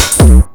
thank you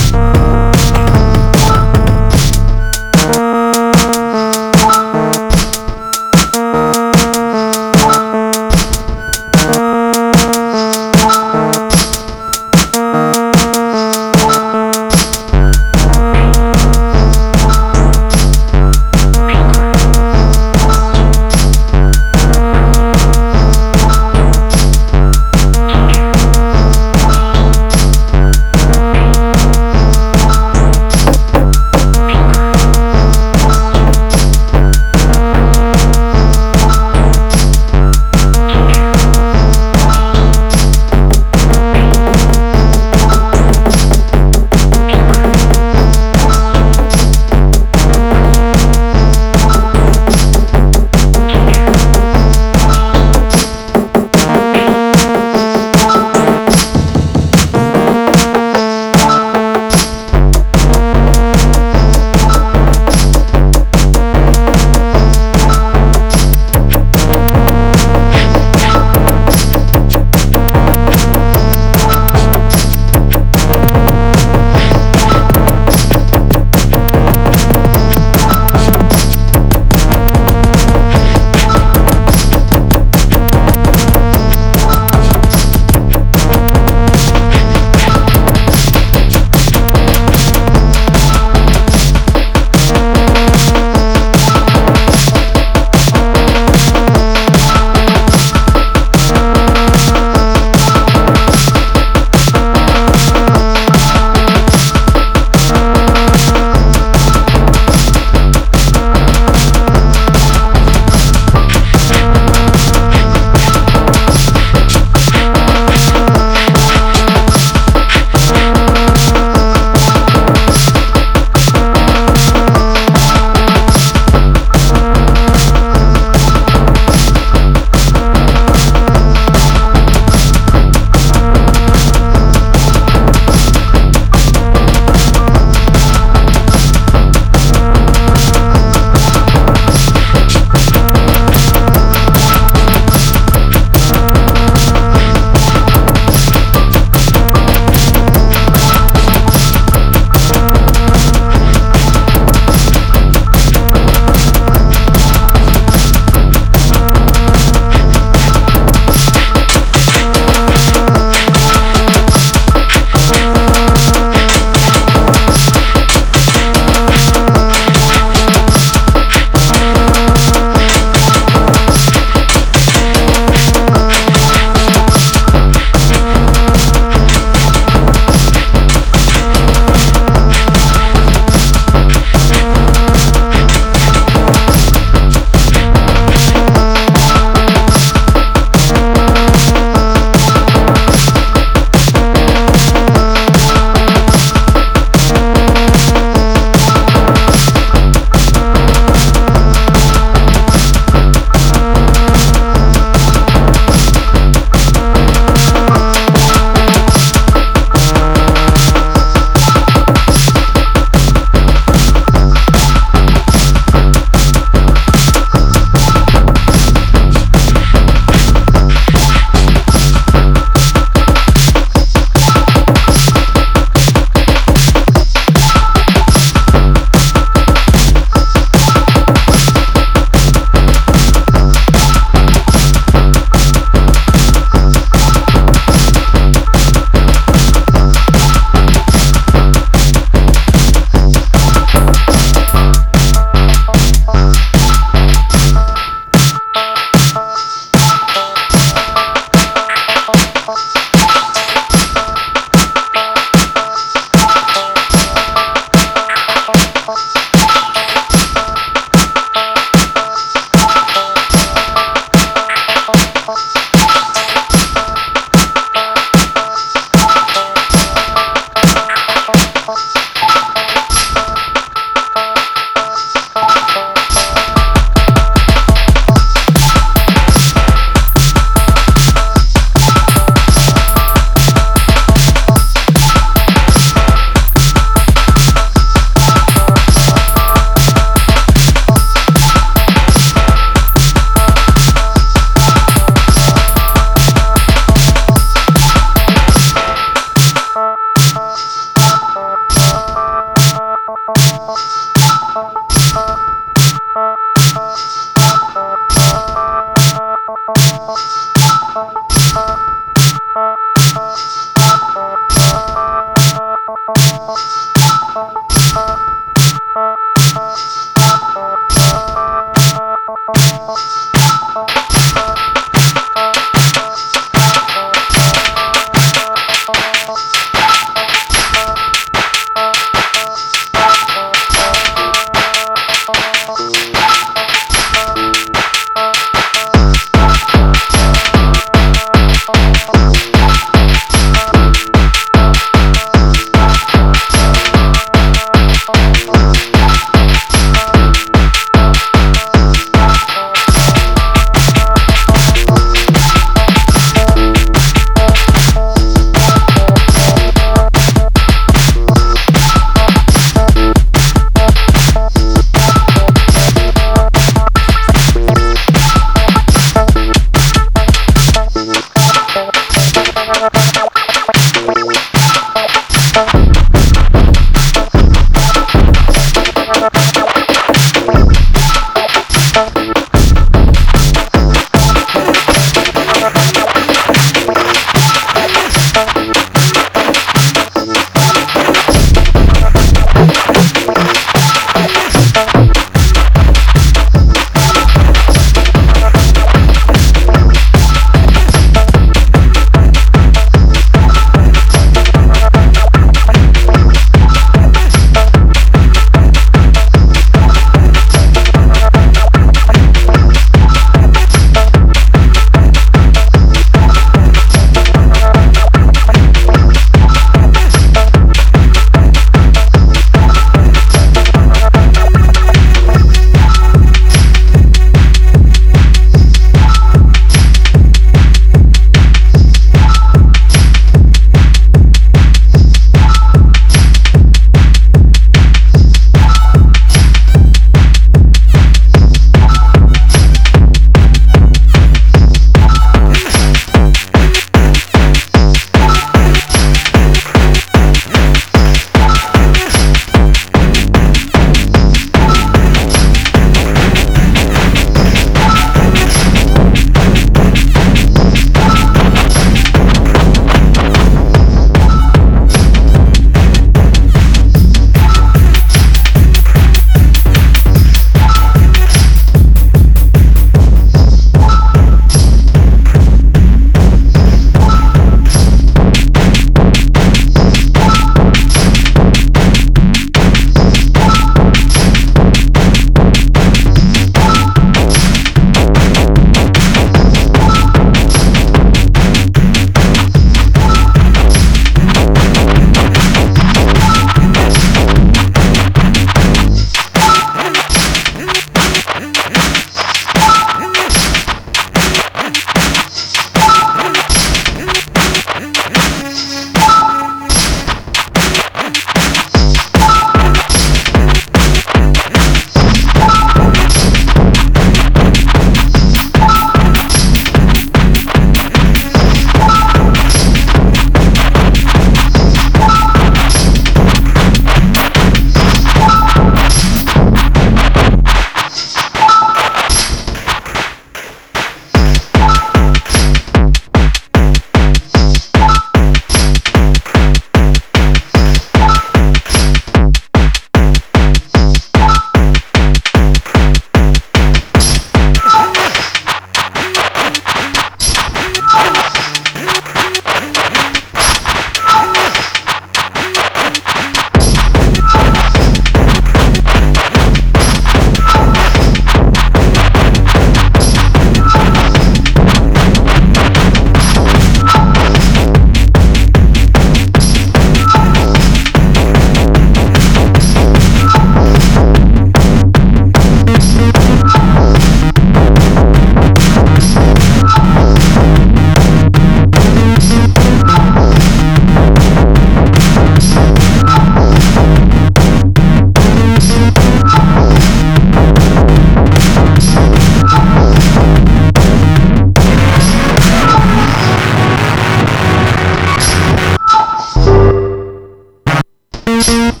you